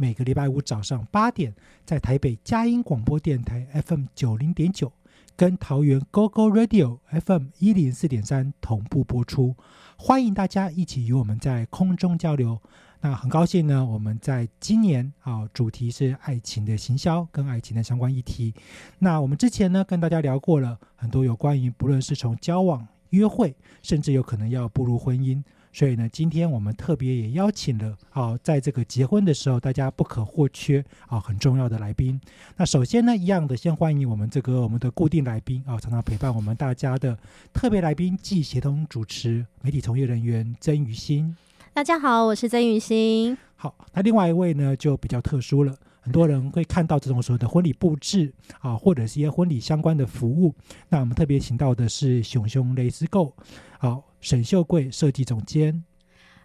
每个礼拜五早上八点，在台北佳音广播电台 FM 九零点九，跟桃园 GO GO Radio FM 一零四点三同步播出。欢迎大家一起与我们在空中交流。那很高兴呢，我们在今年啊，主题是爱情的行销跟爱情的相关议题。那我们之前呢，跟大家聊过了很多有关于，不论是从交往、约会，甚至有可能要步入婚姻。所以呢，今天我们特别也邀请了啊，在这个结婚的时候，大家不可或缺啊，很重要的来宾。那首先呢，一样的，先欢迎我们这个我们的固定来宾啊，常常陪伴我们大家的特别来宾暨协同主持媒体从业人员曾雨欣。大家好，我是曾雨欣。好，那另外一位呢，就比较特殊了，很多人会看到这种所谓的婚礼布置啊，或者是一些婚礼相关的服务。那我们特别请到的是熊熊蕾丝购，好。沈秀贵设计总监，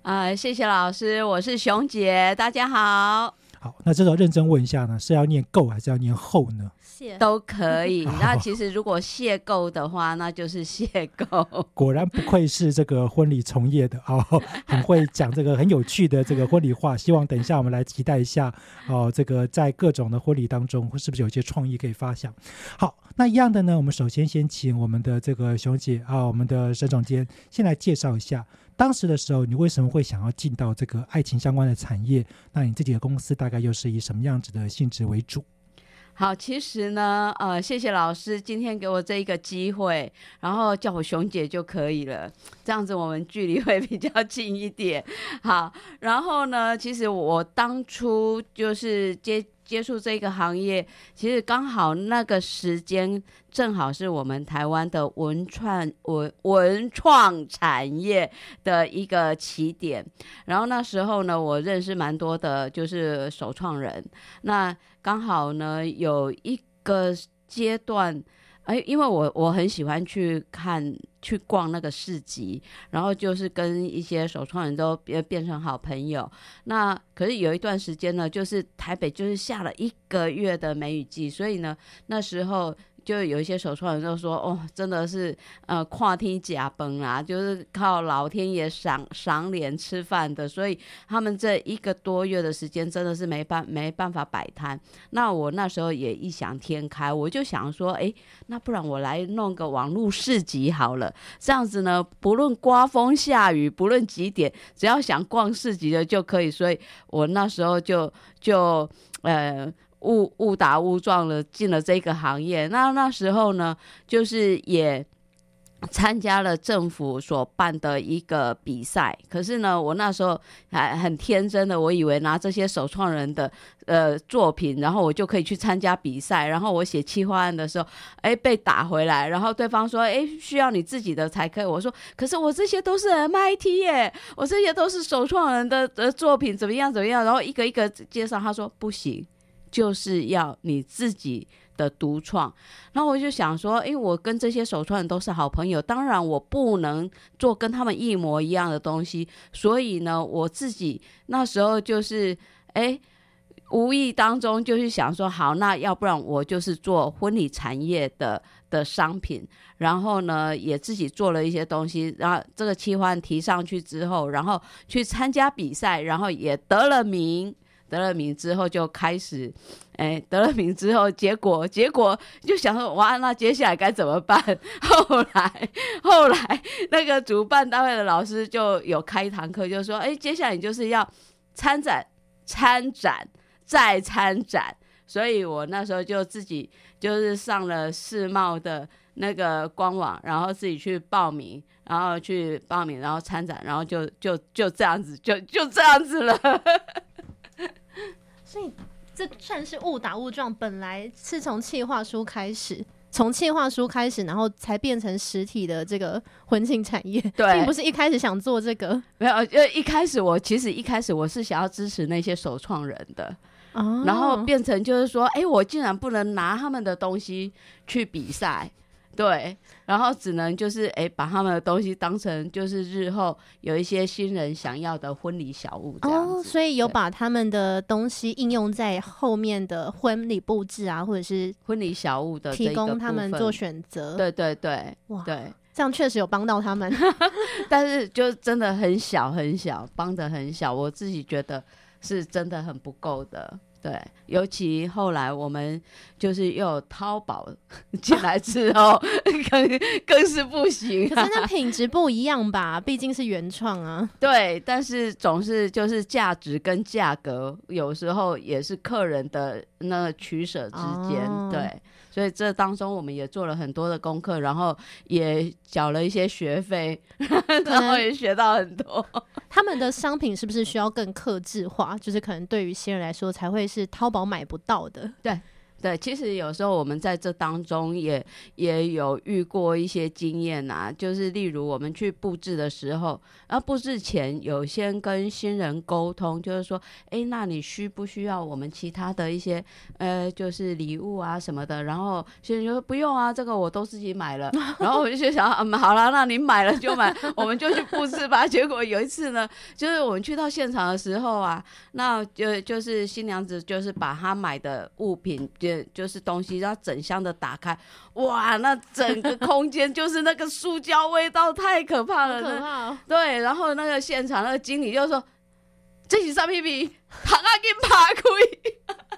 啊，谢谢老师，我是熊姐，大家好。好，那这时候认真问一下呢，是要念够还是要念厚呢？谢都可以。那其实如果谢够的话，那就是谢够。果然不愧是这个婚礼从业的哦，很会讲这个很有趣的这个婚礼话。希望等一下我们来期待一下哦，这个在各种的婚礼当中，是不是有一些创意可以发想？好，那一样的呢，我们首先先请我们的这个熊姐啊，我们的沈总监先来介绍一下。当时的时候，你为什么会想要进到这个爱情相关的产业？那你自己的公司大概又是以什么样子的性质为主？好，其实呢，呃，谢谢老师今天给我这一个机会，然后叫我熊姐就可以了，这样子我们距离会比较近一点。好，然后呢，其实我当初就是接。接触这个行业，其实刚好那个时间正好是我们台湾的文创文文创产业的一个起点。然后那时候呢，我认识蛮多的，就是首创人。那刚好呢，有一个阶段。哎，因为我我很喜欢去看、去逛那个市集，然后就是跟一些首创人都变变成好朋友。那可是有一段时间呢，就是台北就是下了一个月的梅雨季，所以呢，那时候。就有一些手创人就说：“哦，真的是呃，跨天假崩啊，就是靠老天爷赏赏脸吃饭的，所以他们这一个多月的时间真的是没办没办法摆摊。那我那时候也异想天开，我就想说，哎，那不然我来弄个网络市集好了，这样子呢，不论刮风下雨，不论几点，只要想逛市集的就可以。所以我那时候就就呃。”误误打误撞了进了这个行业，那那时候呢，就是也参加了政府所办的一个比赛。可是呢，我那时候还很天真的，我以为拿这些首创人的呃作品，然后我就可以去参加比赛。然后我写企划案的时候，哎，被打回来，然后对方说，哎，需要你自己的才可以。我说，可是我这些都是 MIT 耶，我这些都是首创人的的作品，怎么样怎么样？然后一个一个介绍，他说不行。就是要你自己的独创，然后我就想说，因为我跟这些手创人都是好朋友，当然我不能做跟他们一模一样的东西，所以呢，我自己那时候就是哎，无意当中就是想说，好，那要不然我就是做婚礼产业的的商品，然后呢，也自己做了一些东西，然后这个期换提上去之后，然后去参加比赛，然后也得了名。得了名之后就开始，哎，得了名之后，结果结果就想说，哇，那接下来该怎么办？后来后来那个主办单位的老师就有开一堂课，就说，哎，接下来你就是要参展、参展再参展。所以我那时候就自己就是上了世贸的那个官网，然后自己去报名，然后去报名，然后参展，然后就就就这样子，就就这样子了。所以这算是误打误撞，本来是从企划书开始，从企划书开始，然后才变成实体的这个婚庆产业，对。并不是一开始想做这个。没有，呃，一开始我其实一开始我是想要支持那些首创人的，哦。然后变成就是说，哎、我竟然不能拿他们的东西去比赛，对，然后只能就是哎、把他们的东西当成就是日后有一些新人想要的婚礼小物这样哦，所以有把他们的东西应用在后面的婚礼布置啊，或者是婚礼小物的提供他们做选择。，对对对哇，对，这样确实有帮到他们。但是就真的很小很小，帮的很小，我自己觉得是真的很不够的。对，尤其后来我们就是又有淘宝 进来之后，更更是不行、啊。可是那品质不一样吧？毕竟是原创啊。对，但是总是就是价值跟价格，有时候也是客人的那个取舍之间。哦对，所以这当中我们也做了很多的功课，然后也缴了一些学费，然后也学到很多。他们的商品是不是需要更克制化？就是可能对于新人来说，才会是淘宝买不到的。对，其实有时候我们在这当中也也有遇过一些经验呐、就是例如我们去布置的时候，然后布置前有先跟新人沟通，就是说，哎，那你需不需要我们其他的一些呃，就是礼物啊什么的？然后新人就说不用啊，这个我都自己买了。然后我就想，嗯，好了，那你买了就买，我们就去布置吧。结果有一次呢，就是我们去到现场的时候啊，那就就是新娘子就是把她买的物品，就就是东西，然后整箱的打开，哇，那整个空间就是那个塑胶味道，太可怕了。可怕哦！对，然后那个现场那个经理就说：“这是啥屁屁？糖啊，给爬开！”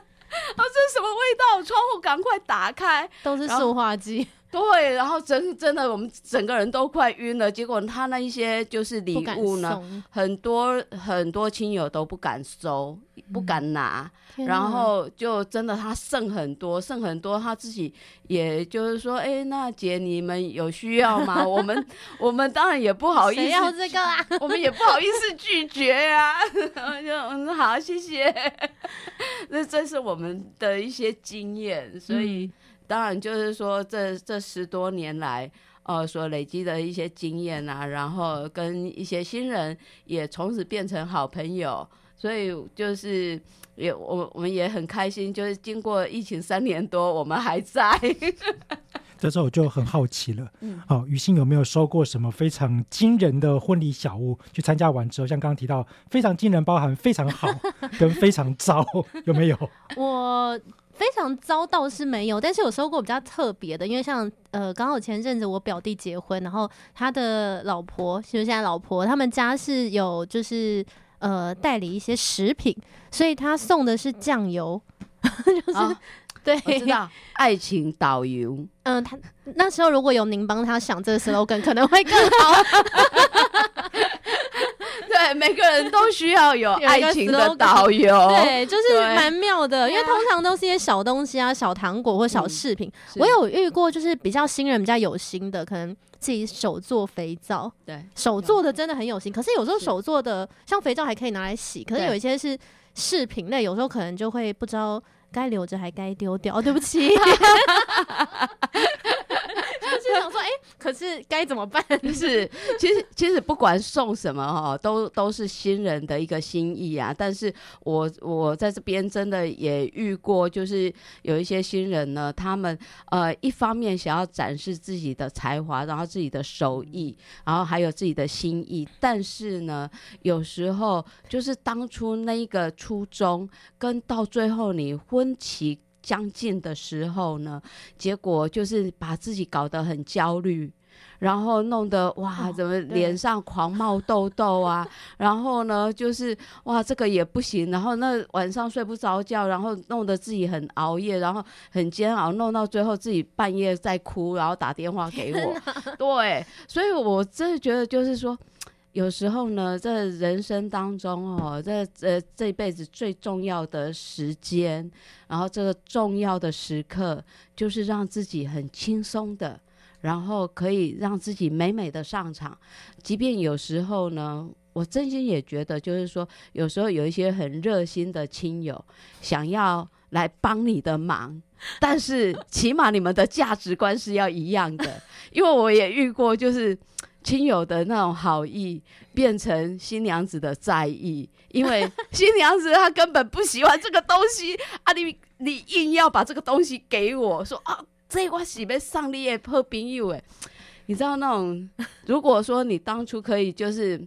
啊，这是什么味道？窗户赶快打开。都是塑化剂，对，然后真真的我们整个人都快晕了。结果他那一些就是礼物呢，很多很多亲友都不敢收，不敢拿。然后就真的他剩很多，剩很多，他自己也就是说，哎，那姐你们有需要吗？我们 我们当然也不好意谁要思，这个啊？我们也不好意思拒绝呀、然后就嗯好，谢谢。那这是我们的一些经验，所以、嗯当然就是说这这十多年来。呃，所累积的一些经验啊，然后跟一些新人也从此变成好朋友，所以就是也我我们也很开心，就是经过疫情三年多，我们还在。这时候我就很好奇了，嗯好、雨欣有没有收过什么非常惊人的婚礼小物？去参加完之后，像刚刚提到非常惊人，包含非常好 跟非常糟，有没有？我非常糟倒是没有，但是有收过比较特别的，因为像呃，刚好前阵子我表弟结婚，然后他的老婆就是现在老婆，他们家是有就是呃代理一些食品，所以他送的是酱油，就是、啊对，我知道，爱情导游。嗯、他那时候如果有您帮他想这个 slogan，可能会更好。对，每个人都需要有 爱情的导游。对，就是对蛮妙的，因为通常都是一些小东西啊、小糖果或小饰品。是我有遇过，就是比较新人、比较有心的，可能自己手做肥皂，对手做的真的很有心。可是有时候手做的，像肥皂还可以拿来洗，可是有一些是饰品类，有时候可能就会不知道该留着还该丢掉。哦，对不起。可是该怎么办？是，其实其实不管送什么哈，都都是新人的一个心意啊。但是我我在这边真的也遇过，就是有一些新人呢，他们呃一方面想要展示自己的才华，然后自己的手艺，然后还有自己的心意，但是呢，有时候就是当初那一个初衷，跟到最后你婚期。将近的时候呢，结果就是把自己搞得很焦虑，然后弄得哇，哦怎么脸上狂冒痘痘啊？然后呢，就是哇，这个也不行，然后那晚上睡不着觉，然后弄得自己很熬夜，然后很煎熬，弄到最后自己半夜在哭，然后打电话给我。对，所以我真的觉得就是说。有时候呢，在人生当中哦，这呃这辈子最重要的时间，然后这个重要的时刻，就是让自己很轻松的，然后可以让自己美美的上场。即便有时候呢，我真心也觉得，就是说，有时候有一些很热心的亲友想要来帮你的忙，但是起码你们的价值观是要一样的，因为我也遇过，就是。亲友的那种好意变成新娘子的在意，因为 新娘子她根本不喜欢这个东西啊你，你硬要把这个东西给我说啊，这我喜被上你的好朋友哎，你知道那种，如果说你当初可以就是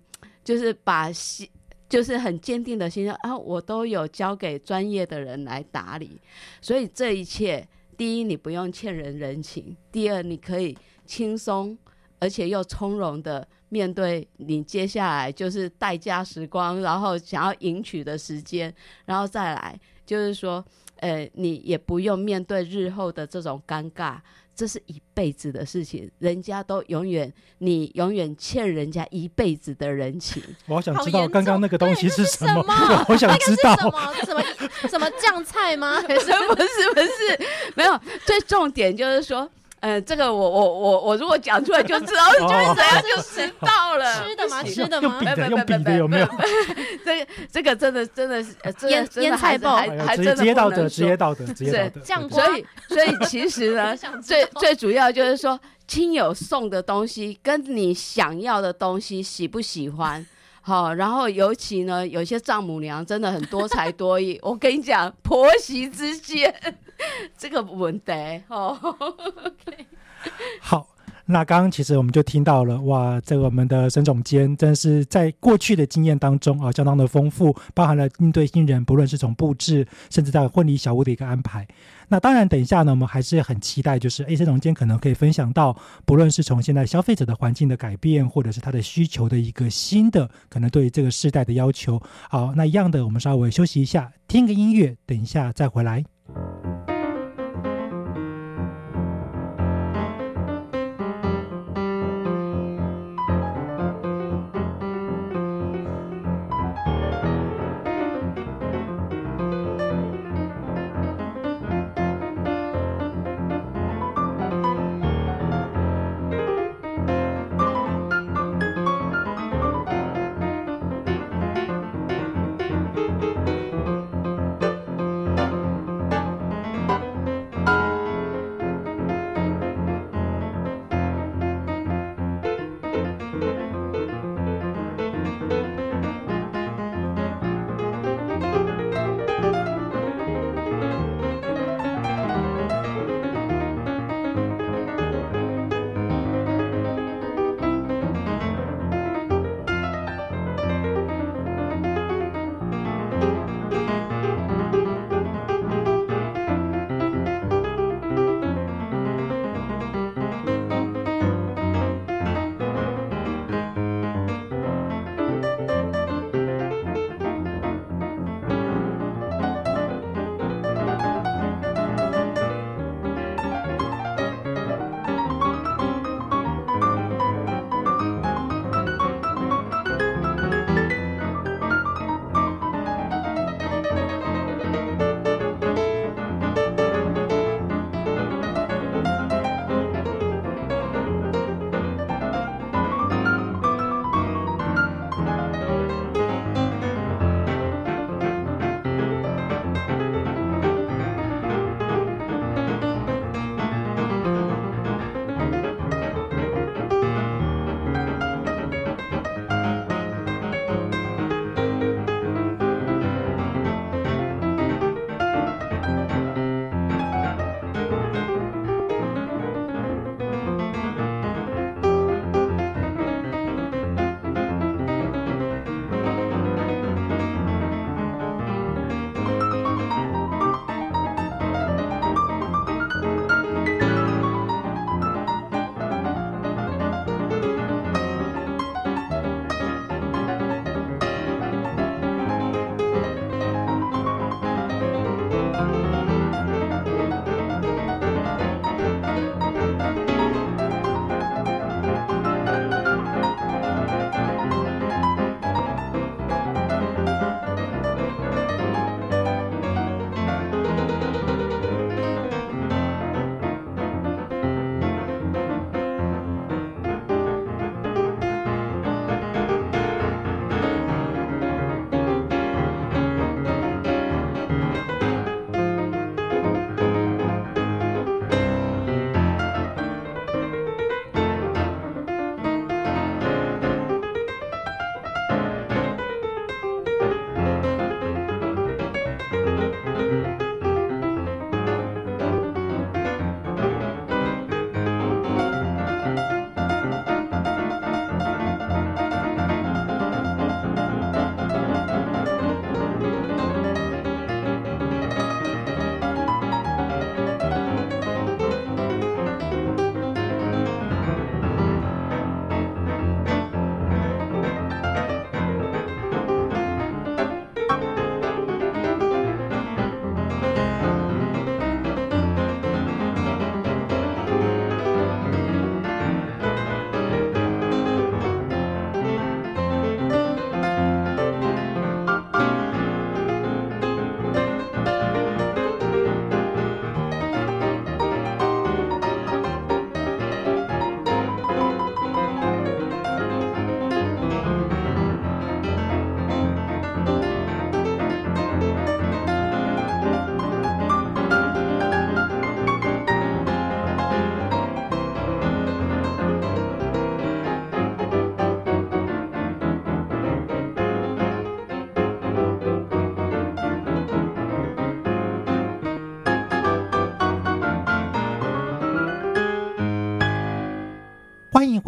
就是把心。就是很坚定的心啊，我都有交给专业的人来打理，所以这一切，第一你不用欠人人情，第二你可以轻松。而且又从容的面对你接下来就是待嫁时光，然后想要迎娶的时间，然后再来就是说，呃，你也不用面对日后的这种尴尬，这是一辈子的事情，人家都永远，你永远欠人家一辈子的人情。我好想知道刚刚那个东西是什么，什么我好想知道。什么什么什么酱菜吗？还是 不是不是，没有，最重点就是说。呃，这个我我我我如果讲出来就知道，就是怎样就知道了。吃的吗？吃的吗用笔？的，用笔的有没有？这个这个真的真的是，呃真的腌真的腌菜包还真的直接道德，不能说直接道德，职业道德。酱对瓜所以所以其实呢，最道最主要就是说，亲友送的东西跟你想要的东西喜不喜欢。好，然后尤其呢，有些丈母娘真的很多才多艺。我跟你讲，婆媳之间 这个问题哦，好，那刚刚其实我们就听到了，哇，这个我们的沈总监真是在过去的经验当中啊，相当的丰富，包含了应对新人，不论是从布置，甚至在婚礼小屋的一个安排。那当然，等一下呢，我们还是很期待，就是 A 沈总监可能可以分享到，不论是从现在消费者的环境的改变，或者是他的需求的一个新的可能对于这个世代的要求。好，那一样的，我们稍微休息一下，听个音乐，等一下再回来。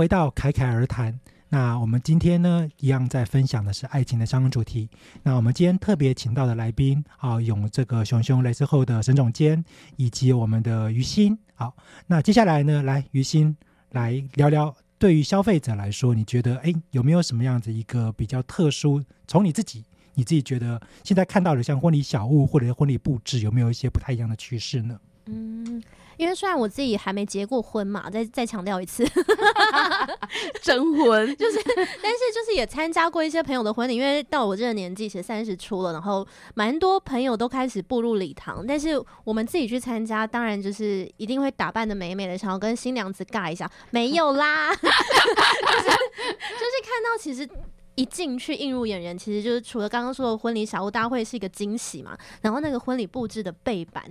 回到侃侃而谈。那我们今天呢，一样在分享的是爱情的相关主题。那我们今天特别请到的来宾啊，有这个熊熊雷之后的沈总监，以及我们的于心。好，那接下来呢，来于心来聊聊，对于消费者来说，你觉得哎，有没有什么样子一个比较特殊？从你自己，你自己觉得现在看到的像婚礼小物或者婚礼布置，有没有一些不太一样的趋势呢？嗯，因为虽然我自己还没结过婚嘛，再再强调一次 征婚就是，但是就是也参加过一些朋友的婚礼，因为到我这个年纪，其实三十出了，然后蛮多朋友都开始步入礼堂，但是我们自己去参加，当然就是一定会打扮的美美的，想要跟新娘子尬一下，没有啦，就是就是看到其实。一进去映入眼帘，其实就是除了刚刚说的婚礼小屋，大家会是一个惊喜嘛。然后那个婚礼布置的背板，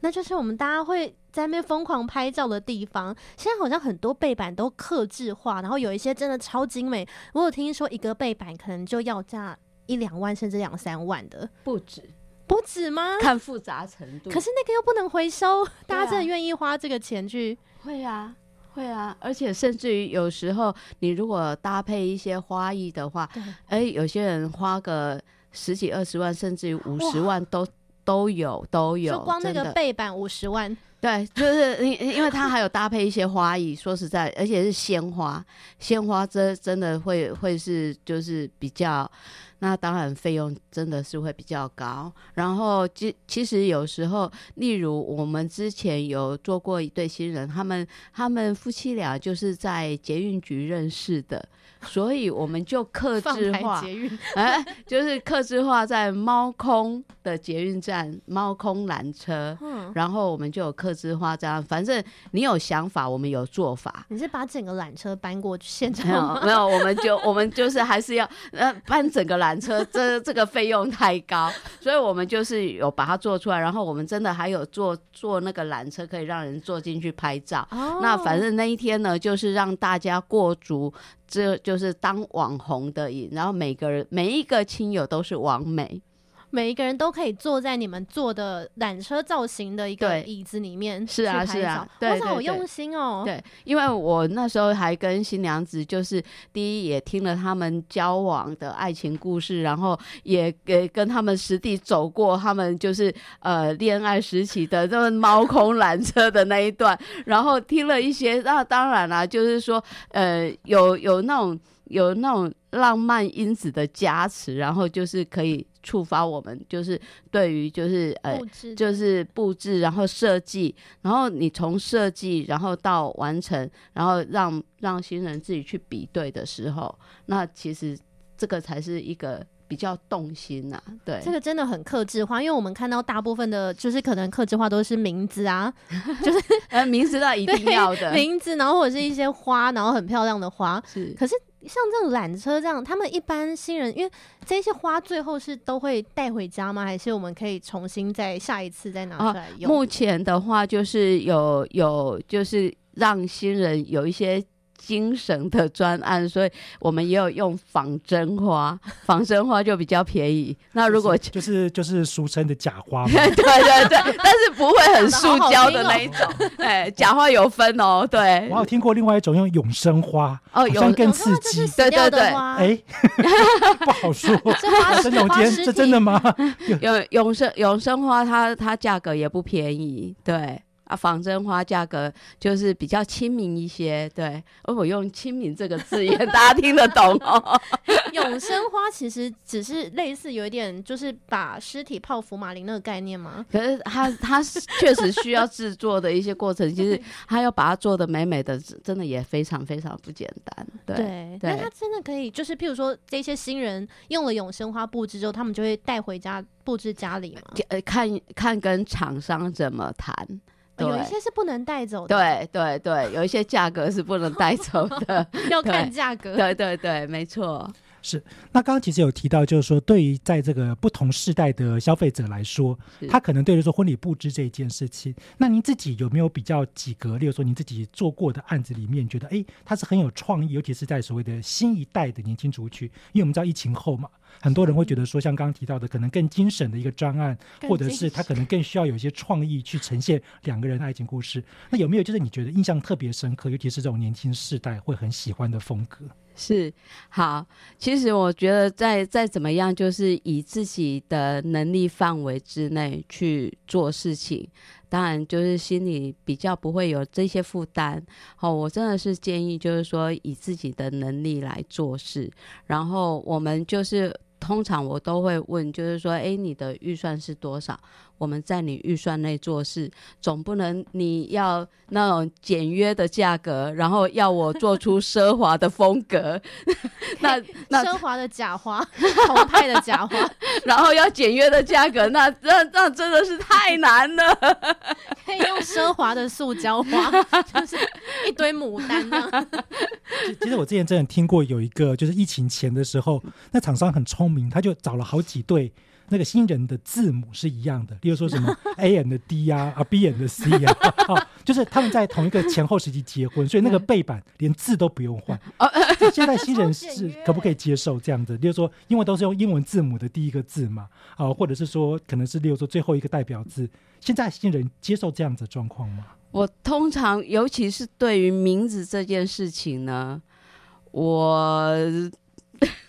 那就是我们大家会在那边疯狂拍照的地方。现在好像很多背板都刻制化，然后有一些真的超精美。我有听说一个背板可能就要价一两万，甚至两三万的，不止不止吗？看复杂程度。可是那个又不能回收，大家真的愿意花这个钱去？会啊。会啊，而且甚至于有时候，你如果搭配一些花艺的话，哎，有些人花个十几二十万，甚至于五十万都都有都有。就光那个背板五十万，对，就是因因为它还有搭配一些花艺，说实在，而且是鲜花，鲜花真真的会会是就是比较。那当然，费用真的是会比较高。然后，其其实有时候，例如我们之前有做过一对新人，他们他们夫妻俩就是在捷运局认识的。所以我们就克制化，哎，就是克制化在猫空的捷运站，猫空缆车，嗯，然后我们就有克制化这样，反正你有想法，我们有做法。你是把整个缆车搬过去现场吗？没有，我们就我们就是还是要呃搬整个缆车，这这个费用太高，所以我们就是有把它做出来，然后我们真的还有做做那个缆车可以让人坐进去拍照。那反正那一天呢，就是让大家过足。这就是当网红的瘾，然后每个人每一个亲友都是网美。每一个人都可以坐在你们坐的缆车造型的一个椅子里面，是啊是啊，对好用心哦。对，因为我那时候还跟新娘子，就是第一也听了他们交往的爱情故事，然后也给跟他们实地走过他们就是呃恋爱时期的这么猫空缆车的那一段，然后听了一些，那当然啦，就是说呃有有那种有那种浪漫因子的加持，然后就是可以。触发我们就是对于就是呃就是布置，然后设计，然后你从设计然后到完成，然后让让新人自己去比对的时候，那其实这个才是一个比较动心呐。对，这个真的很克制化，因为我们看到大部分的，就是可能克制化都是名字啊，就是呃名字那一定要的名字，然后或者是一些花，然后很漂亮的花，是，可是。像这种缆车这样，他们一般新人，因为这些花最后是都会带回家吗？还是我们可以重新再下一次再拿出来用？目前的话，就是有有就是让新人有一些。精神的专案，所以我们也有用仿真花，仿真花就比较便宜。那如果就是就是俗称的假花，对对对，但是不会很塑胶的那一种。哎，假花有分哦。对，我有听过另外一种用永生花，哦，永更刺激。对对对，哎，不好说。真的天，这真的吗？永永生永生花，它它价格也不便宜。对。啊，仿真花价格就是比较亲民一些，对。而我用“亲民”这个字眼，大家听得懂哦。永生花其实只是类似有一点，就是把尸体泡福马林那个概念吗？可是它它确实需要制作的一些过程，其实它要把它做的美美的，真的也非常非常不简单。对，那它真的可以，就是譬如说这些新人用了永生花布置之后，他们就会带回家布置家里吗？呃，看看跟厂商怎么谈。有一些是不能带走的，对对对，有一些价格是不能带走的，要看价格。对对对，没错。是，那刚刚其实有提到，就是说，对于在这个不同世代的消费者来说，他可能对于说婚礼布置这一件事情，那您自己有没有比较几个，例如说您自己做过的案子里面，觉得哎，它是很有创意，尤其是在所谓的新一代的年轻族群，因为我们知道疫情后嘛，很多人会觉得说，像刚刚提到的，可能更精神的一个专案，或者是他可能更需要有一些创意去呈现两个人的爱情故事。那有没有就是你觉得印象特别深刻，尤其是这种年轻世代会很喜欢的风格？是好，其实我觉得再再怎么样，就是以自己的能力范围之内去做事情，当然就是心里比较不会有这些负担。好，我真的是建议，就是说以自己的能力来做事，然后我们就是通常我都会问，就是说，哎，你的预算是多少？我们在你预算内做事，总不能你要那种简约的价格，然后要我做出奢华的风格，那那奢华的假花，澎湃的假花，然后要简约的价格，那那那真的是太难了。可 以用奢华的塑胶花，就是一堆牡丹呢。其实我之前真的听过有一个，就是疫情前的时候，那厂商很聪明，他就找了好几对那个新人的字母是一样的，例如说什么 A N 的 D 啊，啊 B N 的 C 啊，哦，就是他们在同一个前后时期结婚，所以那个背板连字都不用换。现在 新人是可不可以接受这样子？例如说，因为都是用英文字母的第一个字嘛，啊，或者是说可能是例如说最后一个代表字，现在新人接受这样子的状况吗？我通常，尤其是对于名字这件事情呢，我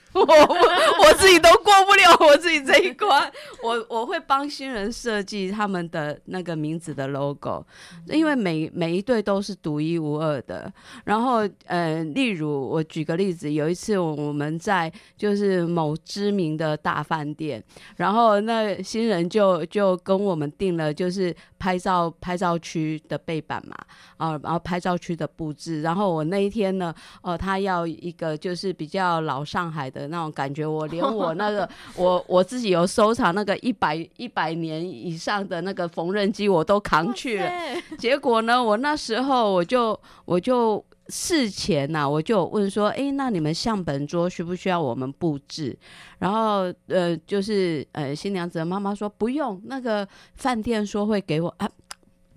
我 我自己都过不了我自己这一关。我我会帮新人设计他们的那个名字的 logo，因为每每一对都是独一无二的。然后呃，例如我举个例子，有一次我们在就是某知名的大饭店，然后那新人就就跟我们订了就是拍照拍照区的背板嘛，啊，然后拍照区的布置。然后我那一天呢，呃，他要一个就是比较老上海的那种感觉，我连 我那个我我自己有收藏那个一百一百年以上的那个缝纫机，我都扛去了。结果呢，我那时候我就我就事前呐、我就问说，诶，那你们相本桌需不需要我们布置？然后呃，就是呃，新娘子的妈妈说不用，那个饭店说会给我啊。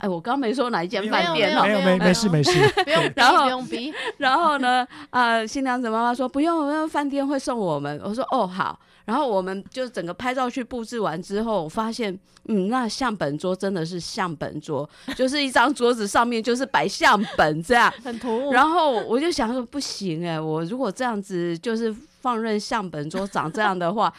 哎，我刚没说哪一间饭店哦没有没没事没事，不用逼，然后不用逼。然后呢，啊、新娘子妈妈说不用，那饭店会送我们。我说哦好。然后我们就整个拍照去布置完之后，我发现，嗯，那相本桌真的是相本桌，就是一张桌子上面就是摆相本这样。很突兀。然后我就想说，不行哎，我如果这样子就是放任相本桌长这样的话，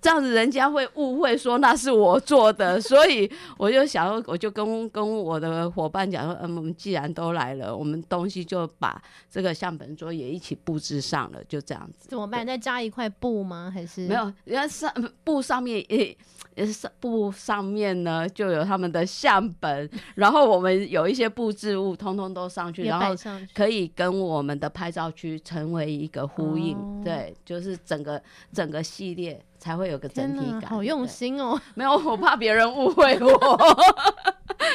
这样子人家会误会说那是我做的，所以我就想说，我就跟跟我的伙伴讲说，嗯，我们既然都来了，我们东西就把这个相本桌也一起布置上了，就这样子。怎么办？再加一块布吗？还是没？有，人家上布上面也也是上布上面呢就有他们的相本，然后我们有一些布置物，通通都上去，也然后。可以跟我们的拍照区成为一个呼应，哦对，就是整个整个系列才会有个整体感。好用，心哦！没有，我怕别人误会我。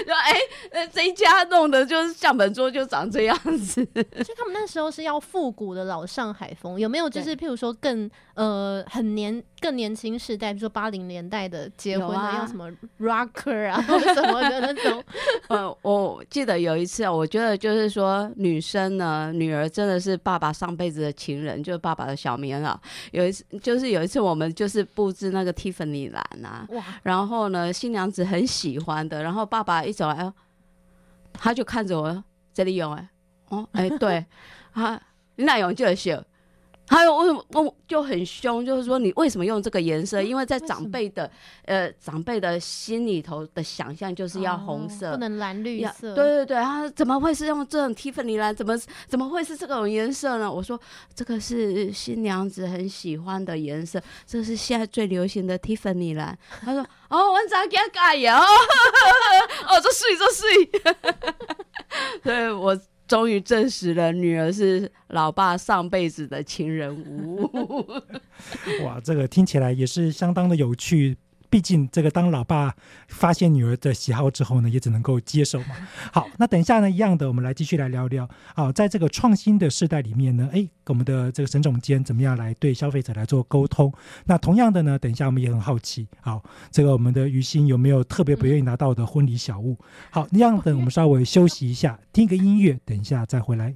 说哎，那，这一家弄的就是像本桌就长这样子。所以他们那时候是要复古的老上海风，有没有就是譬如说更呃很年更年轻时代，比如说八零年代的结婚啊要什么 rocker 啊 或什么的那种？呃，我记得有一次，我觉得就是说，女生呢，女儿真的是爸爸上辈子的情人，就是爸爸的小棉袄。有一次，就是有一次，我们就是布置那个 Tiffany 蓝啊，哇，然后呢，新娘子很喜欢的，然后爸爸一走来，哦他就看着我，这里有哎，哦，哎，对，啊，你哪用就秀。还有为什么我就很凶，就是说你为什么用这个颜色？因为在长辈的呃长辈的心里头的想象就是要红哦色，不能蓝绿色。对对对，他怎么会是用这种蒂芙尼蓝？怎么怎么会是这种颜色呢？我说这个是新娘子很喜欢的颜色，这是现在最流行的蒂芙尼蓝。他说哦，我咋给他改呀？哦，哦，这水这水。终于证实了，女儿是老爸上辈子的情人屋。哇，这个听起来也是相当的有趣。毕竟这个当老爸发现女儿的喜好之后呢，也只能够接受嘛。好，那等一下呢，一样的，我们来继续来聊聊啊，在这个创新的时代里面呢，哎，我们的这个沈总监怎么样来对消费者来做沟通？那同样的呢，等一下我们也很好奇，好，这个我们的于心有没有特别不愿意拿到的婚礼小物？好，那样等我们稍微休息一下，听个音乐，等一下再回来。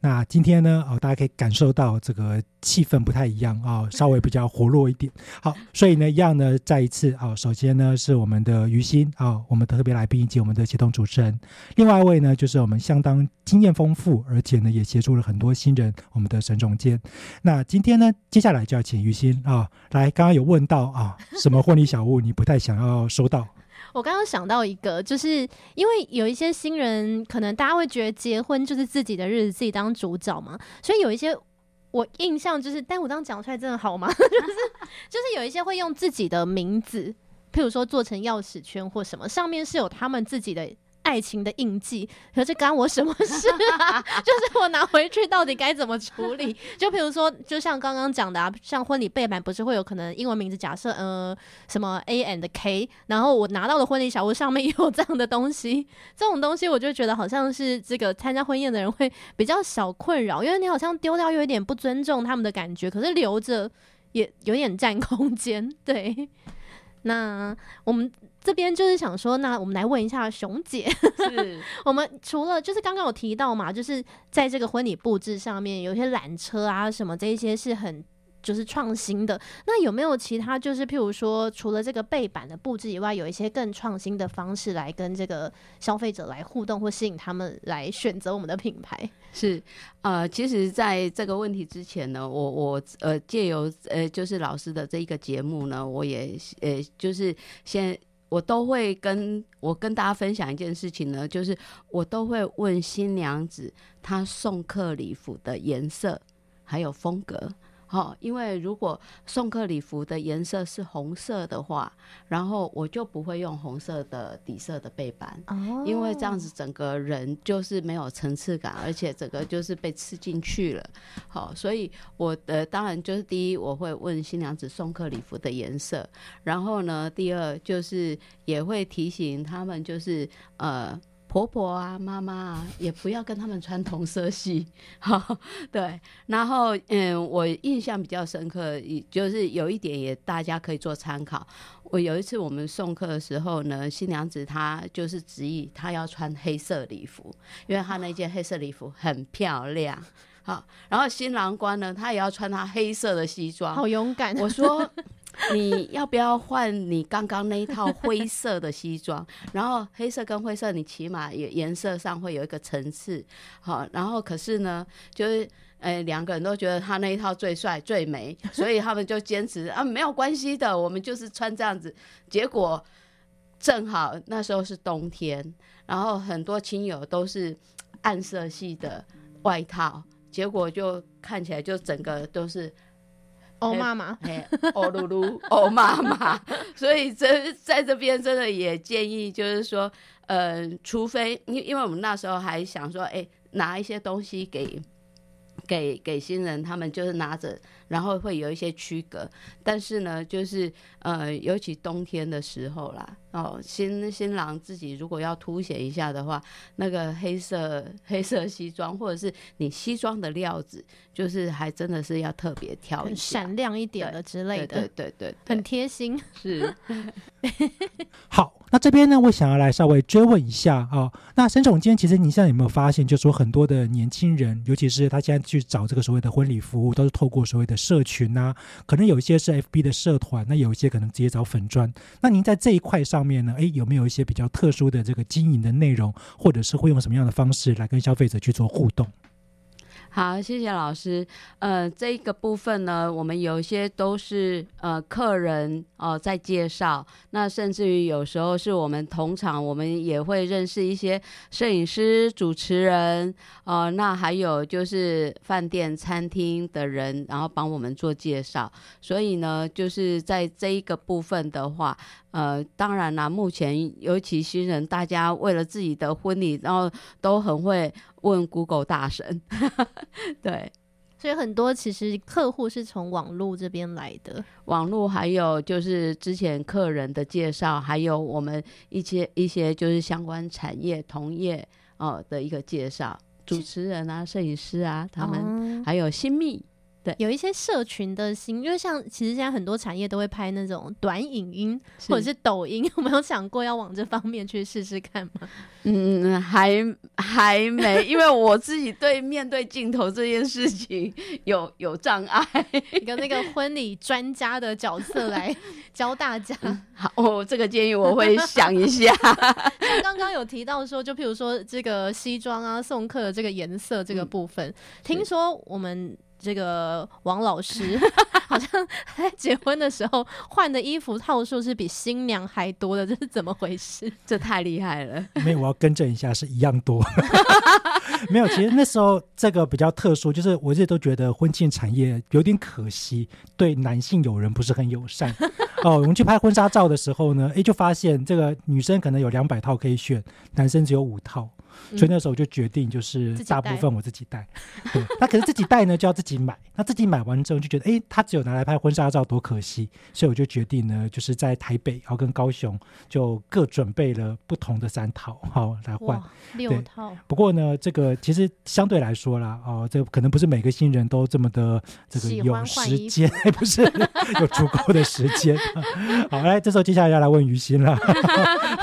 那今天呢，哦，大家可以感受到这个气氛不太一样啊、哦，稍微比较活络一点。好，所以呢，一样呢，再一次啊、哦，首先呢是我们的于心啊、哦，我们的特别来宾以及我们的协同主持人。另外一位呢，就是我们相当经验丰富，而且呢也协助了很多新人，我们的沈总监。那今天呢，接下来就要请于心啊、来，刚刚有问到啊，什么婚礼小物你不太想要收到？我刚刚想到一个，就是因为有一些新人，可能大家会觉得结婚就是自己的日子，自己当主角嘛，所以有一些我印象就是，但我这样讲出来真的好吗？就是就是有一些会用自己的名字，譬如说做成钥匙圈或什么，上面是有他们自己的。爱情的印记，可是干我什么事啊？就是我拿回去到底该怎么处理？就比如说，就像刚刚讲的啊，像婚礼背板不是会有可能英文名字，假设呃什么 A and K，然后我拿到的婚礼小物上面也有这样的东西，这种东西我就觉得好像是这个参加婚宴的人会比较小困扰，因为你好像丢掉又有点不尊重他们的感觉，可是留着也有点占空间，对。那我们这边就是想说，那我们来问一下熊姐，是 我们除了就是刚刚有提到嘛，就是在这个婚礼布置上面，有一些缆车啊什么这一些是很就是创新的。那有没有其他就是譬如说，除了这个背板的布置以外，有一些更创新的方式来跟这个消费者来互动，或吸引他们来选择我们的品牌？是，呃，其实在这个问题之前呢，我我呃借由呃就是老师的这一个节目呢，我也呃就是先我都会跟我跟大家分享一件事情呢，就是我都会问新娘子她送客礼服的颜色还有风格。好、因为如果送客礼服的颜色是红色的话，然后我就不会用红色的底色的背板，哦因为这样子整个人就是没有层次感，而且整个就是被吃进去了。好，所以我的当然就是第一，我会问新娘子送客礼服的颜色，然后呢，第二就是也会提醒他们，就是呃。婆婆啊，妈妈啊，也不要跟他们穿同色系，好，对。然后，嗯，我印象比较深刻，也就是有一点也大家可以做参考。我有一次我们送客的时候呢，新娘子她就是执意她要穿黑色礼服，因为她那件黑色礼服很漂亮。好，然后新郎官呢，他也要穿他黑色的西装。好勇敢，我说 你要不要换你刚刚那一套灰色的西装？然后黑色跟灰色，你起码也颜色上会有一个层次。好，然后可是呢，就是。呃，两个人都觉得他那一套最帅最美，所以他们就坚持啊，没有关系的，我们就是穿这样子。结果正好那时候是冬天，然后很多亲友都是暗色系的外套，结果就看起来就整个都是欧妈妈，嘿，欧露露，欧 妈妈，所以这在这边真的也建议，就是说，呃，除非因因为我们那时候还想说，哎、拿一些东西给给给新人，他们就是拿着，然后会有一些区隔。但是呢，就是呃，尤其冬天的时候啦，哦，新新郎自己如果要凸显一下的话，那个黑色黑色西装，或者是你西装的料子，就是还真的是要特别挑一下。闪亮一点的之类的，对对对对很，贴心。是 好，那这边呢，我想要来稍微追问一下啊、那沈总监，其实你现在有没有发现，就是说很多的年轻人，尤其是他现在去找这个所谓的婚礼服务，都是透过所谓的社群啊，可能有一些是 FB 的社团，那有一些可能直接找粉砖。那您在这一块上面呢，诶，有没有一些比较特殊的这个经营的内容，或者是会用什么样的方式来跟消费者去做互动？好，谢谢老师。呃，这一个部分呢，我们有些都是呃客人哦、在介绍，那甚至于有时候是我们同场，我们也会认识一些摄影师、主持人，呃，那还有就是饭店、餐厅的人，然后帮我们做介绍。所以呢，就是在这一个部分的话，呃，当然啦，目前尤其新人，大家为了自己的婚礼，然后都很会问 Google 大神，对，所以很多其实客户是从网络这边来的，网络还有就是之前客人的介绍，还有我们一些一些就是相关产业同业哦、的一个介绍，主持人啊、摄影师啊，他们、哦。还有新密。对有一些社群的新，因为像其实现在很多产业都会拍那种短影音或者是抖音，有没有想过要往这方面去试试看吗？嗯，还还没，因为我自己对面对镜头这件事情有 有障碍。一个那个婚礼专家的角色来 教大家。好，我这个建议我会想一下。像刚刚有提到说，就譬如说这个西装啊，送客的这个颜色这个部分，听说我们。这个王老师 好像在结婚的时候换的衣服套数是比新娘还多的，这是怎么回事？这太厉害了。没有，我要更正一下，是一样多。没有，其实那时候这个比较特殊，就是我一直都觉得婚庆产业有点可惜，对男性友人不是很友善。哦，我们去拍婚纱照的时候呢，诶，就发现这个女生可能有两百套可以选，男生只有五套。所以那时候我就决定，就是大部分我自己带。对，那可是自己带呢，就要自己买。那自己买完之后，就觉得，哎，他只有拿来拍婚纱照，多可惜。所以我就决定呢，就是在台北，然后跟高雄，就各准备了不同的三套，好来换六套。不过呢，这个其实相对来说啦，哦，这可能不是每个新人都这么的这个有时间，不是 有足够的时间。好，来，这时候接下来要来问于心了。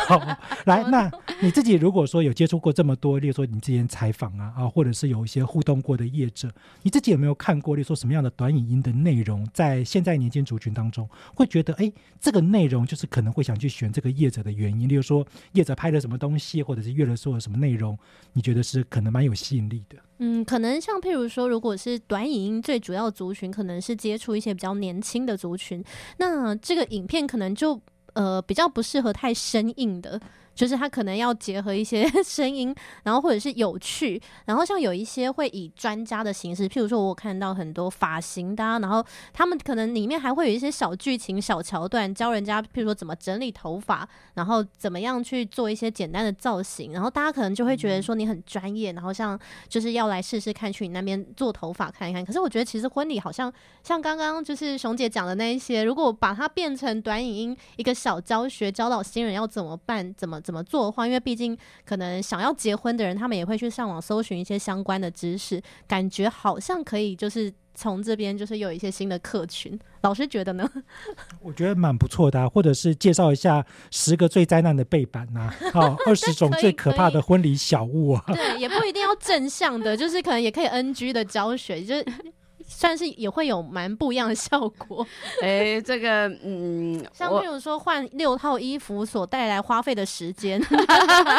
好，来，那你自己如果说有接触过这么多，例如说你之前采访啊啊，或者是有一些互动过的业者，你自己有没有看过？例如说什么样的短影音的内容，在现在年轻族群当中，会觉得哎，这个内容就是可能会想去选这个业者的原因。例如说业者拍了什么东西，或者是阅了说了什么内容，你觉得是可能蛮有吸引力的？嗯，可能像譬如说，如果是短影音最主要族群，可能是接触一些比较年轻的族群，那这个影片可能就呃比较不适合太生硬的。就是他可能要结合一些 声音，然后或者是有趣，然后像有一些会以专家的形式，譬如说我看到很多发型的，然后他们可能里面还会有一些小剧情、小桥段，教人家譬如说怎么整理头发，然后怎么样去做一些简单的造型，然后大家可能就会觉得说你很专业，然后像就是要来试试看去你那边做头发看一看。可是我觉得其实婚礼好像像刚刚就是熊姐讲的那一些，如果把它变成短影音一个小教学，教导新人要怎么办，怎么。怎么做的话，因为毕竟可能想要结婚的人，他们也会去上网搜寻一些相关的知识，感觉好像可以就是从这边就是有一些新的客群。老师觉得呢？我觉得蛮不错的，啊或者是介绍一下十个最灾难的背板呐，好，二十种最可怕的婚礼小物啊。对，也不一定要正向的，就是可能也可以 NG 的教学，就是。算是也会有蛮不一样的效果，哎，这个嗯，像譬如说换六套衣服所带来花费的时间，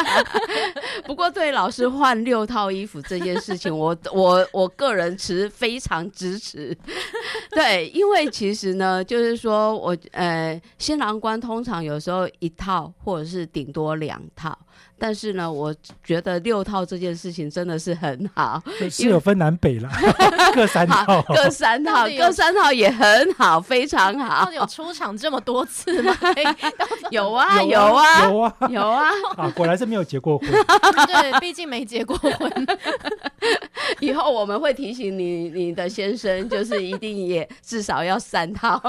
不过对老师换六套衣服这件事情，我 我我个人持非常支持，对，因为其实呢，就是说我呃新郎官通常有时候一套或者是顶多两套。但是呢，我觉得六套这件事情真的是很好，是有分南北了，各三套，各三套，各三套也很好，非常好。有出场这么多次吗？有啊，有啊，有啊，有啊！啊，果然是没有结过婚。对，毕竟没结过婚。以后我们会提醒你，你的先生就是一定也至少要三套，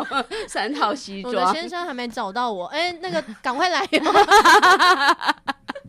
三套西装。我的先生还没找到我，哎，那个赶快来。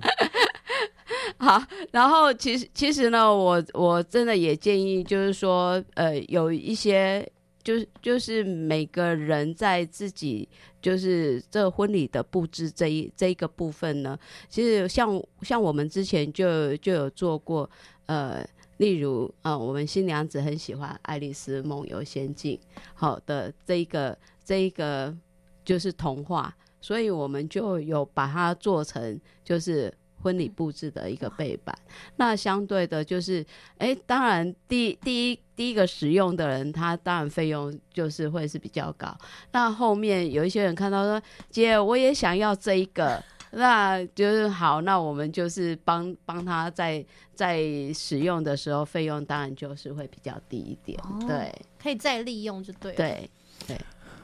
好，然后其实其实呢，我我真的也建议，就是说，呃，有一些，就是就是每个人在自己就是这婚礼的布置这一这一个部分呢，其实像像我们之前就就有做过，呃，例如呃，我们新娘子很喜欢《爱丽丝梦游仙境》好的这一个这一个就是童话。所以我们就有把它做成就是婚礼布置的一个背板。那相对的，就是哎，当然第第一第一个使用的人，他当然费用就是会是比较高。那后面有一些人看到说，姐，我也想要这一个，那就是好，那我们就是帮帮他在在使用的时候，费用当然就是会比较低一点。对，可以再利用就对。对对。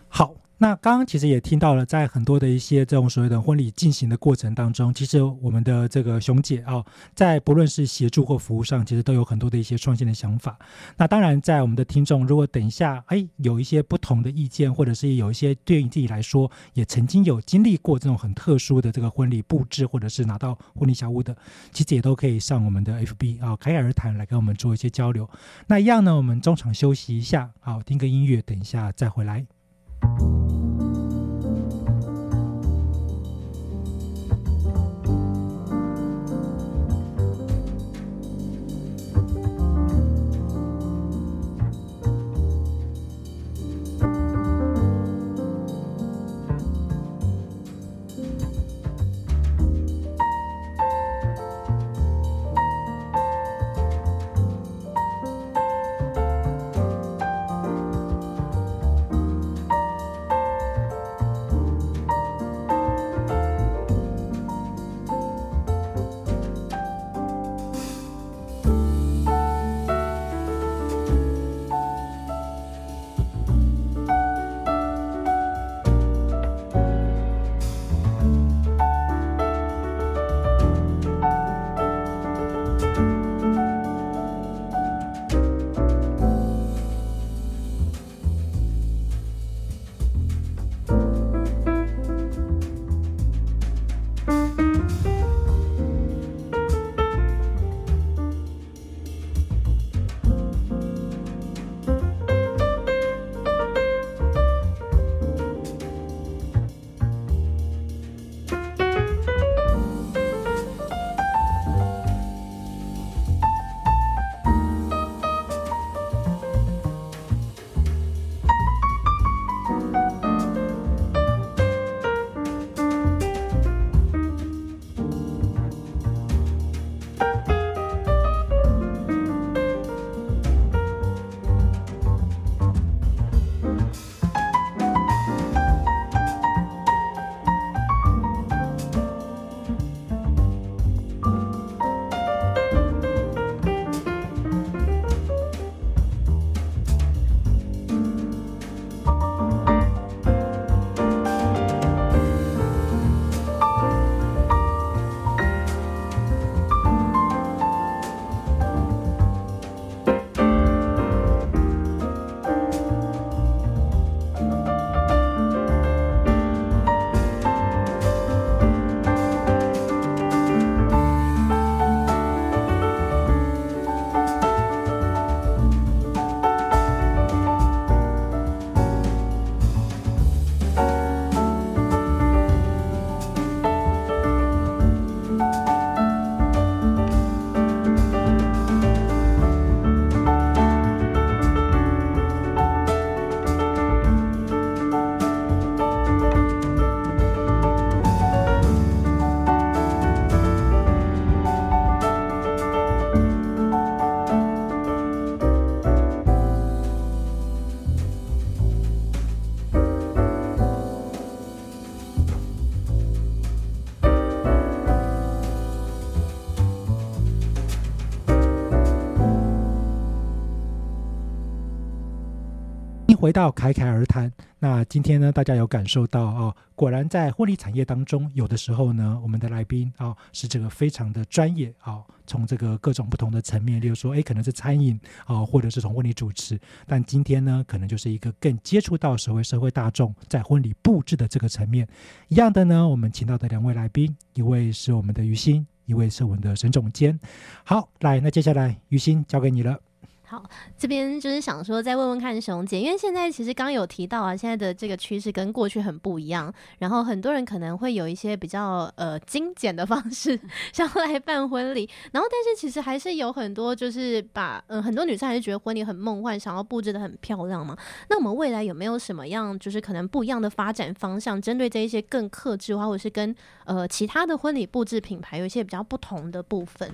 好，那刚刚其实也听到了，在很多的一些这种所谓的婚礼进行的过程当中，其实我们的这个熊姐啊、在不论是协助或服务上，其实都有很多的一些创新的想法。那当然，在我们的听众，如果等一下哎有一些不同的意见，或者是有一些对于你自己来说也曾经有经历过这种很特殊的这个婚礼布置，或者是拿到婚礼小屋的，其实也都可以上我们的 FB 啊侃侃而谈来跟我们做一些交流。那一样呢，我们中场休息一下，好听个音乐，等一下再回来。回到侃侃而谈，那今天呢，大家有感受到哦，果然在婚礼产业当中，有的时候呢，我们的来宾啊、是这个非常的专业啊、从这个各种不同的层面，例如说，哎，可能是餐饮啊、或者是从婚礼主持，但今天呢，可能就是一个更接触到所谓社会大众在婚礼布置的这个层面。一样的呢，我们请到的两位来宾，一位是我们的于心，一位是我们的沈总监。好，来，那接下来于心交给你了。好，这边就是想说，再问问看熊姐，因为现在其实刚有提到啊，现在的这个趋势跟过去很不一样，然后很多人可能会有一些比较呃精简的方式想要来办婚礼，然后但是其实还是有很多就是把嗯、很多女生还是觉得婚礼很梦幻，想要布置的很漂亮嘛。那我们未来有没有什么样就是可能不一样的发展方向，针对这一些更克制化，或者是跟呃其他的婚礼布置品牌有一些比较不同的部分？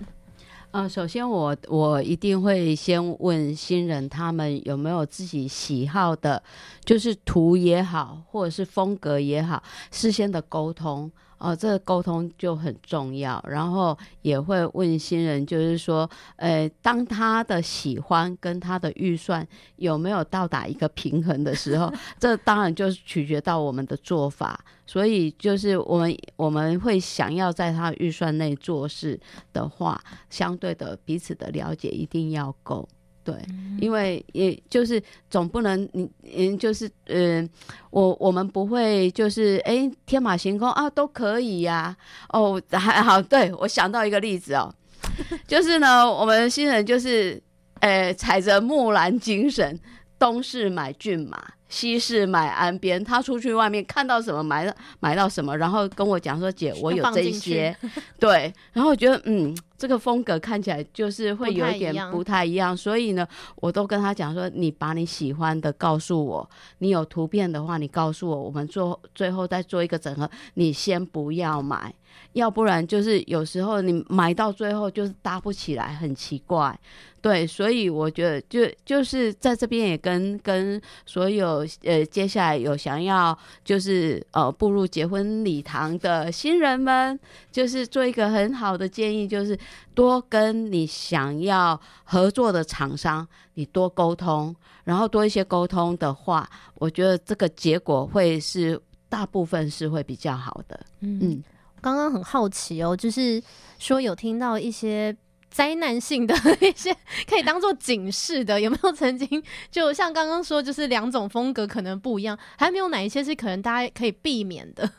呃，首先我我一定会先问新人他们有没有自己喜好的，就是图也好，或者是风格也好，事先的沟通哦，这个沟通就很重要。然后也会问新人，就是说，呃，当他的喜欢跟他的预算有没有到达一个平衡的时候，这当然就是取决到我们的做法。所以就是我们我们会想要在他预算内做事的话，相对的彼此的了解一定要够。对，因为也就是总不能你嗯，就是嗯，我我们不会就是哎天马行空啊都可以呀。哦还好，对我想到一个例子哦，就是呢我们新人就是呃踩着木兰精神，东市买骏马，西市买鞍鞭，他出去外面看到什么买到买到什么，然后跟我讲说姐我有这些，对，然后我觉得嗯。这个风格看起来就是会有一点不太一样，所以呢，我都跟他讲说，你把你喜欢的告诉我，你有图片的话，你告诉我，我们做最后再做一个整合。你先不要买，要不然就是有时候你买到最后就是搭不起来，很奇怪。对，所以我觉得就就是在这边也跟跟所有呃接下来有想要就是呃步入结婚礼堂的新人们，就是做一个很好的建议，就是多跟你想要合作的厂商，你多沟通，然后多一些沟通的话，我觉得这个结果会是大部分是会比较好的。嗯，刚刚很好奇哦，就是说有听到一些。灾难性的一些可以当做警示的，有没有曾经就像刚刚说，就是两种风格可能不一样，还没有哪一些是可能大家可以避免的？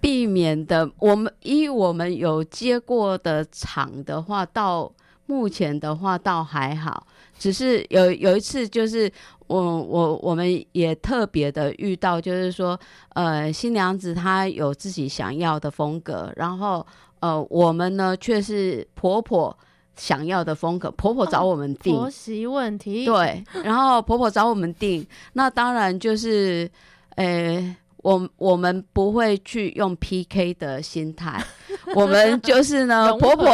避免的，我们依我们有接过的厂的话，到目前的话倒还好，只是有有一次就是我我我们也特别的遇到，就是说呃新娘子她有自己想要的风格，然后呃我们呢却是婆婆。想要的风格，婆婆找我们定婆媳问题，对，然后婆婆找我们定，那当然就是，呃。我我们不会去用 PK 的心态，我们就是呢，婆婆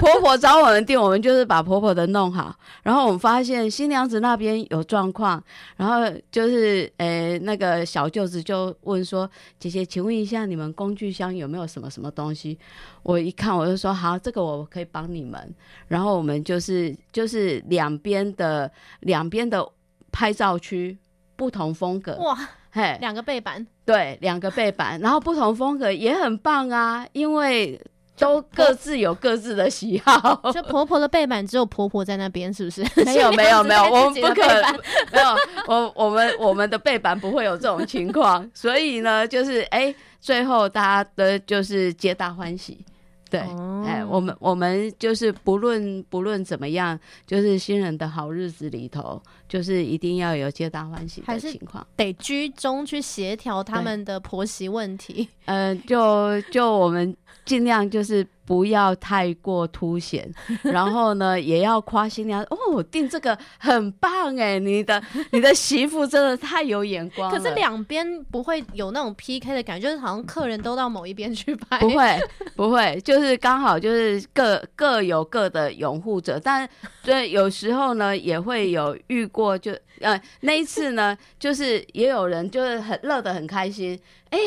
婆婆找我们订，我们就是把婆婆的弄好。然后我们发现新娘子那边有状况，然后就是诶，那个小舅子就问说：“姐姐，请问一下，你们工具箱有没有什么什么东西？”我一看，我就说：“好，这个我可以帮你们。”然后我们就是就是两边的两边的拍照区不同风格哇。嘿，两个背板，对，两个背板，然后不同风格也很棒啊，因为都各自有各自的喜好。就婆婆的背板只有婆婆在那边，是不是？没有，没有，没有，我们不可能，没有，我我们我们的背板不会有这种情况，所以呢，就是哎，最后大家的就是皆大欢喜。对，哎，我们我们就是不论不论怎么样，就是新人的好日子里头，就是一定要有皆大欢喜的情况，得居中去协调他们的婆媳问题。嗯，就就我们尽量就是。不要太过凸显，然后呢，也要夸新娘哦，我订这个很棒哎，你的你的媳妇真的太有眼光。可是两边不会有那种 PK 的感觉，就是好像客人都到某一边去拍。不会不会，就是刚好就是各各有各的拥护者，但对有时候呢也会有遇过，就呃那一次呢，就是也有人就是很乐得很开心，哎。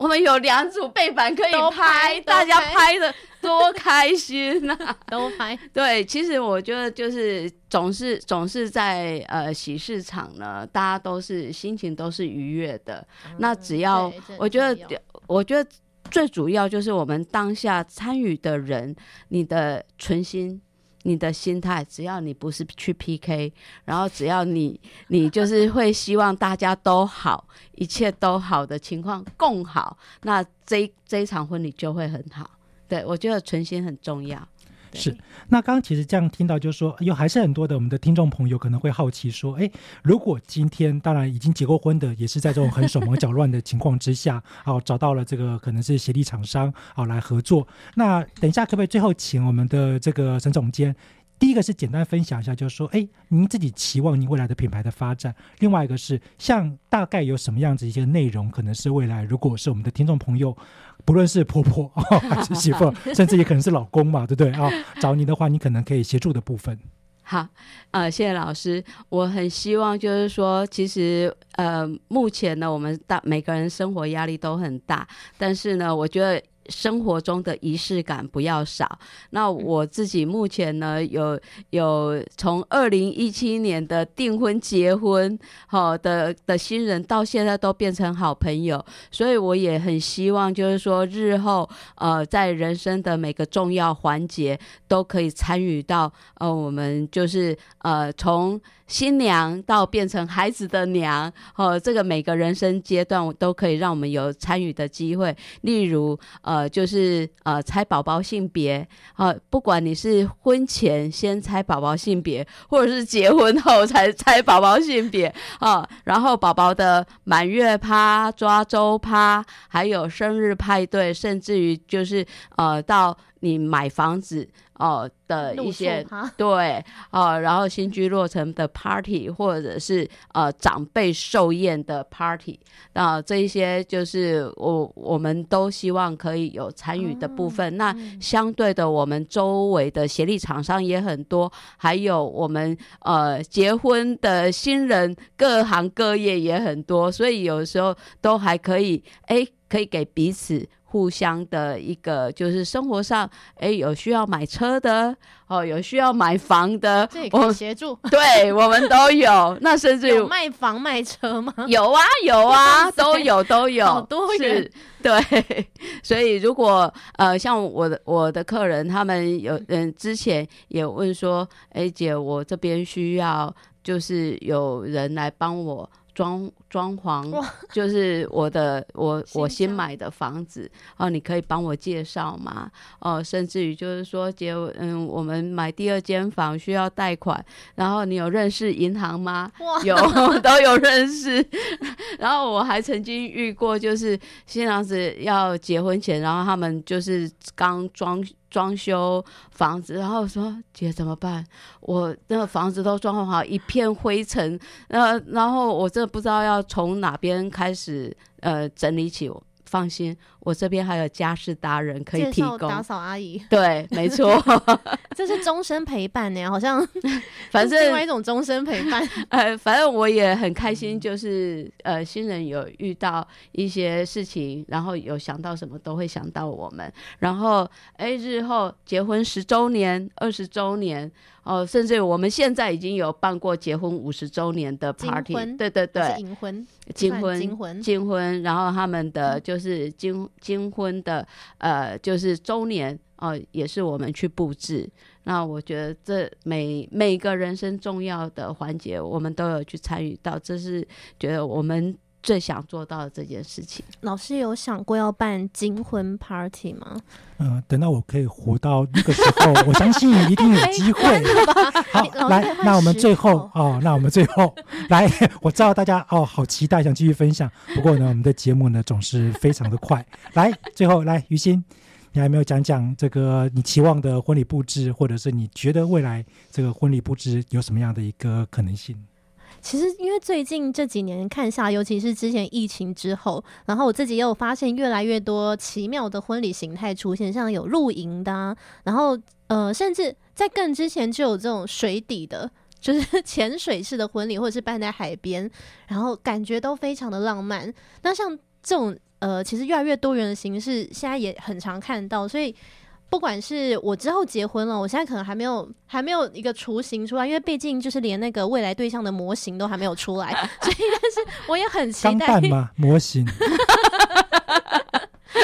我们有两组背板可以拍，大家拍的多开心呐！都拍。对，其实我觉得就是总是总是在呃喜事场呢，大家都是心情都是愉悦的。那只要我觉得，我觉得最主要就是我们当下参与的人，你的存心。你的心态，只要你不是去 PK，然后只要你你就是会希望大家都好，一切都好的情况共好，那这这一场婚礼就会很好。对我觉得存心很重要。是，那刚刚其实这样听到，就是说，有还是很多的我们的听众朋友可能会好奇说，哎，如果今天当然已经结过婚的，也是在这种很手忙脚乱的情况之下，哦，找到了这个可能是协力厂商，哦，来合作。那等一下可不可以最后请我们的这个沈总监？第一个是简单分享一下，就是说，哎，您自己期望您未来的品牌的发展。另外一个是，像大概有什么样子一些内容，可能是未来如果是我们的听众朋友，不论是婆婆还 是媳妇，甚至也可能是老公嘛，对不对啊？找你的话，你可能可以协助的部分。好，呃，谢谢老师。我很希望就是说，其实呃，目前呢，我们大每个人生活压力都很大，但是呢，我觉得。生活中的仪式感不要少。那我自己目前呢，有有从二零一七年的订婚结婚，好、的的新人，到现在都变成好朋友，所以我也很希望，就是说日后呃，在人生的每个重要环节都可以参与到，呃，我们就是呃从。新娘到变成孩子的娘，哦，这个每个人生阶段都可以让我们有参与的机会。例如，呃，就是呃猜宝宝性别，呃，不管你是婚前先猜宝宝性别，或者是结婚后才猜宝宝性别，啊，然后宝宝的满月趴、抓周趴，还有生日派对，甚至于就是呃到你买房子哦、的一些对，呃，然后新居落成的 party，或者是呃长辈寿宴的 party，那、这一些就是我我们都希望可以有参与的部分。那相对的，我们周围的协力厂商也很多，还有我们呃结婚的新人，各行各业也很多，所以有时候都还可以，哎，可以给彼此。互相的一个就是生活上，哎，有需要买车的哦，有需要买房的，这也可以协助。对我们都有。那甚至于有卖房卖车吗？有啊有啊，都有都有，好多元是，对。所以如果呃，像我的我的客人，他们有嗯之前也问说，哎姐，我这边需要就是有人来帮我。装装潢就是我的我 我新买的房子哦，你可以帮我介绍吗？哦，甚至于就是说，结，嗯，我们买第二间房需要贷款，然后你有认识银行吗？哇，有都有认识。然后我还曾经遇过，就是新郎子要结婚前，然后他们就是刚装装修房子，然后说姐怎么办？我那个房子都装潢好，一片灰尘，呃，然后我真的不知道要从哪边开始呃整理起。放心，我这边还有家事达人可以介提供。打扫阿姨，对，没错，这是终身陪伴呢，好像 反正另外一种终身陪伴。呃，反正我也很开心，就是呃，新人有遇到一些事情，然后有想到什么都会想到我们，然后哎，日后结婚十周年、二十周年哦，甚至我们现在已经有办过结婚五十周年的 party，对对对，银婚，金婚金婚，金婚，然后他们的就是金金婚的呃，就是周年哦、也是我们去布置。那我觉得这每每一个人生重要的环节，我们都有去参与到，这是觉得我们最想做到的这件事情。老师有想过要办金婚 party 吗？嗯，等到我可以活到那个时候，我相信一定有机会。好来那我们最后哦，那我们最后 来，我知道大家哦好期待，想继续分享。不过呢，我们的节目呢总是非常的快。来，最后来，于心，你还没有讲讲这个你期望的婚礼布置，或者是你觉得未来这个婚礼布置有什么样的一个可能性？其实，因为最近这几年看下，尤其是之前疫情之后，然后我自己也有发现越来越多奇妙的婚礼形态出现，像有露营的、然后呃，甚至在更之前就有这种水底的，就是潜水式的婚礼，或者是办在海边，然后感觉都非常的浪漫。那像这种呃，其实越来越多元的形式，现在也很常看到，所以。不管是我之后结婚了，我现在可能还没有还没有一个雏形出来，因为毕竟就是连那个未来对象的模型都还没有出来，所以但是我也很期钢待弹吗？模型？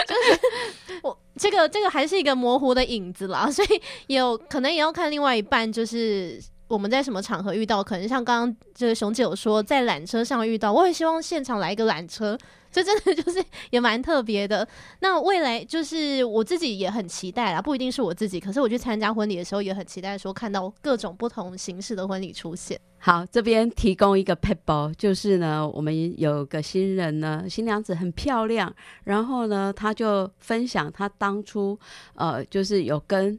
就是我这个这个还是一个模糊的影子啦，所以有可能也要看另外一半，就是我们在什么场合遇到，可能像刚刚这个熊姐有说，在缆车上遇到，我也希望现场来一个缆车，这真的就是也蛮特别的。那未来就是我自己也很期待啦，不一定是我自己，可是我去参加婚礼的时候也很期待说看到各种不同形式的婚礼出现。好，这边提供一个 p e b l 就是呢，我们有个新人呢，新娘子很漂亮，然后呢，她就分享她当初呃，就是有跟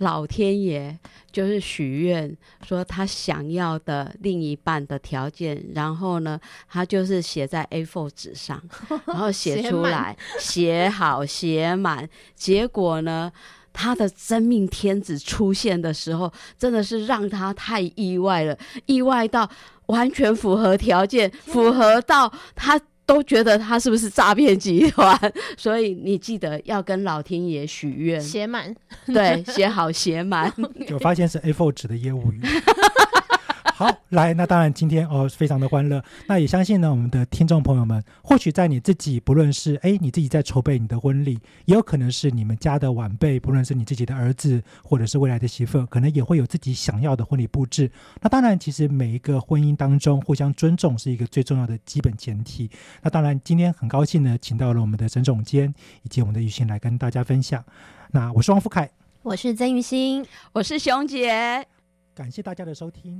老天爷就是许愿，说他想要的另一半的条件，然后呢，他就是写在 A4 纸上，然后写出来，写好写满，结果呢？他的真命天子出现的时候，真的是让他太意外了，意外到完全符合条件，符合到她都觉得他是不是诈骗集团，所以你记得要跟老天爷许愿，写满，对，写好写满。我发现是 A4 纸的业务员。好，来，那当然今天哦，非常的欢乐。那也相信呢，我们的听众朋友们，或许在你自己不论是哎你自己在筹备你的婚礼，也有可能是你们家的晚辈，不论是你自己的儿子或者是未来的媳妇，可能也会有自己想要的婚礼布置。那当然，其实每一个婚姻当中，互相尊重是一个最重要的基本前提。那当然，今天很高兴呢，请到了我们的沈总监以及我们的玉欣来跟大家分享。那我是王富凯，我是曾玉欣。我是熊姐。感谢大家的收听。